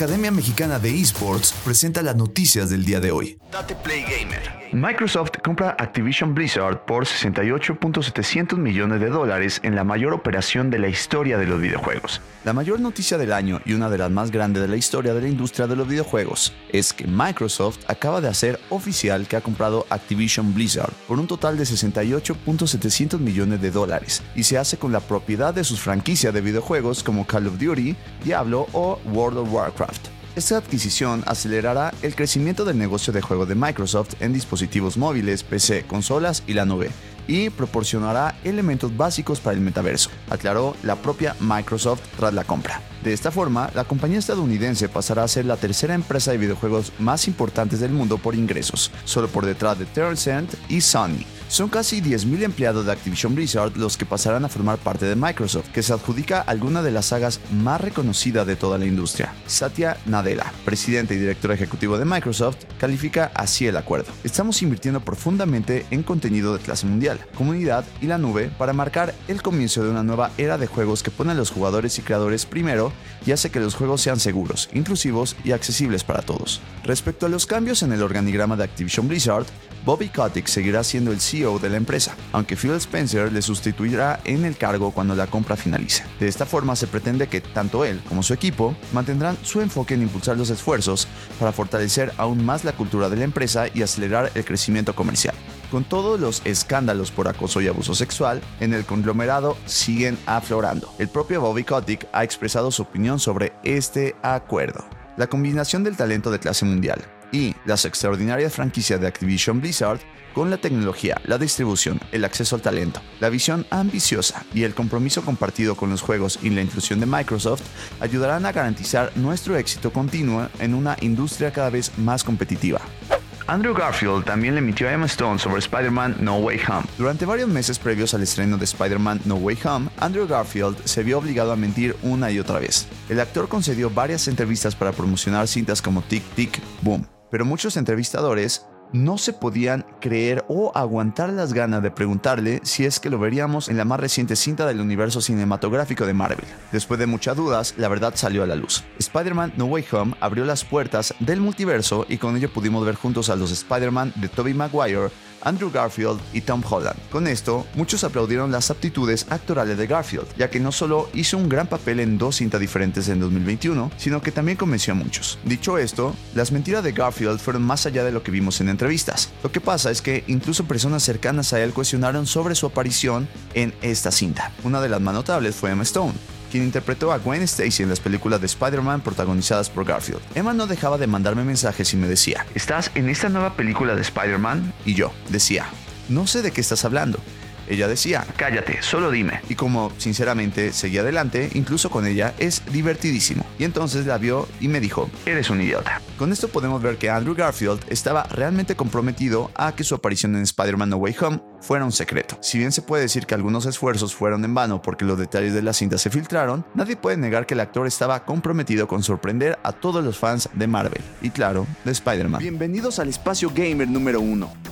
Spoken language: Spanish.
Academia Mexicana de Esports presenta las noticias del día de hoy. Date Play Gamer. Microsoft compra Activision Blizzard por 68.700 millones de dólares en la mayor operación de la historia de los videojuegos. La mayor noticia del año y una de las más grandes de la historia de la industria de los videojuegos es que Microsoft acaba de hacer oficial que ha comprado Activision Blizzard por un total de 68.700 millones de dólares y se hace con la propiedad de sus franquicias de videojuegos como Call of Duty, Diablo o World of Warcraft. Esta adquisición acelerará el crecimiento del negocio de juego de Microsoft en dispositivos móviles, PC, consolas y la nube, y proporcionará elementos básicos para el metaverso, aclaró la propia Microsoft tras la compra. De esta forma, la compañía estadounidense pasará a ser la tercera empresa de videojuegos más importantes del mundo por ingresos, solo por detrás de Tencent y Sony. Son casi 10.000 empleados de Activision Blizzard los que pasarán a formar parte de Microsoft, que se adjudica alguna de las sagas más reconocidas de toda la industria. Satya Nadella, presidente y director ejecutivo de Microsoft, califica así el acuerdo. Estamos invirtiendo profundamente en contenido de clase mundial, comunidad y la nube para marcar el comienzo de una nueva era de juegos que pone a los jugadores y creadores primero y hace que los juegos sean seguros, inclusivos y accesibles para todos. Respecto a los cambios en el organigrama de Activision Blizzard, Bobby Kotick seguirá siendo el CEO de la empresa, aunque Phil Spencer le sustituirá en el cargo cuando la compra finalice. De esta forma se pretende que tanto él como su equipo mantendrán su enfoque en impulsar los esfuerzos para fortalecer aún más la cultura de la empresa y acelerar el crecimiento comercial. Con todos los escándalos por acoso y abuso sexual, en el conglomerado siguen aflorando. El propio Bobby Kotick ha expresado su opinión sobre este acuerdo. La combinación del talento de clase mundial, y las extraordinarias franquicias de Activision Blizzard con la tecnología, la distribución, el acceso al talento, la visión ambiciosa y el compromiso compartido con los juegos y la inclusión de Microsoft ayudarán a garantizar nuestro éxito continuo en una industria cada vez más competitiva. Andrew Garfield también le emitió a Emma Stone sobre Spider-Man No Way Home. Durante varios meses previos al estreno de Spider-Man No Way Home, Andrew Garfield se vio obligado a mentir una y otra vez. El actor concedió varias entrevistas para promocionar cintas como Tic Tic Boom, pero muchos entrevistadores no se podían creer o aguantar las ganas de preguntarle si es que lo veríamos en la más reciente cinta del universo cinematográfico de Marvel. Después de muchas dudas, la verdad salió a la luz. Spider-Man No Way Home abrió las puertas del multiverso y con ello pudimos ver juntos a los Spider-Man de Tobey Maguire, Andrew Garfield y Tom Holland. Con esto, muchos aplaudieron las aptitudes actorales de Garfield, ya que no solo hizo un gran papel en dos cintas diferentes en 2021, sino que también convenció a muchos. Dicho esto, las mentiras de Garfield fueron más allá de lo que vimos en entrevistas. Lo que pasa es que incluso personas cercanas a él cuestionaron sobre su aparición en esta cinta. Una de las más notables fue Emma Stone, quien interpretó a Gwen Stacy en las películas de Spider-Man protagonizadas por Garfield. Emma no dejaba de mandarme mensajes y me decía, ¿estás en esta nueva película de Spider-Man? Y yo decía, no sé de qué estás hablando. Ella decía, cállate, solo dime. Y como sinceramente seguía adelante, incluso con ella, es divertidísimo. Y entonces la vio y me dijo, eres un idiota. Con esto podemos ver que Andrew Garfield estaba realmente comprometido a que su aparición en Spider-Man No Way Home fuera un secreto. Si bien se puede decir que algunos esfuerzos fueron en vano porque los detalles de la cinta se filtraron, nadie puede negar que el actor estaba comprometido con sorprender a todos los fans de Marvel y claro, de Spider-Man. Bienvenidos al espacio gamer número 1,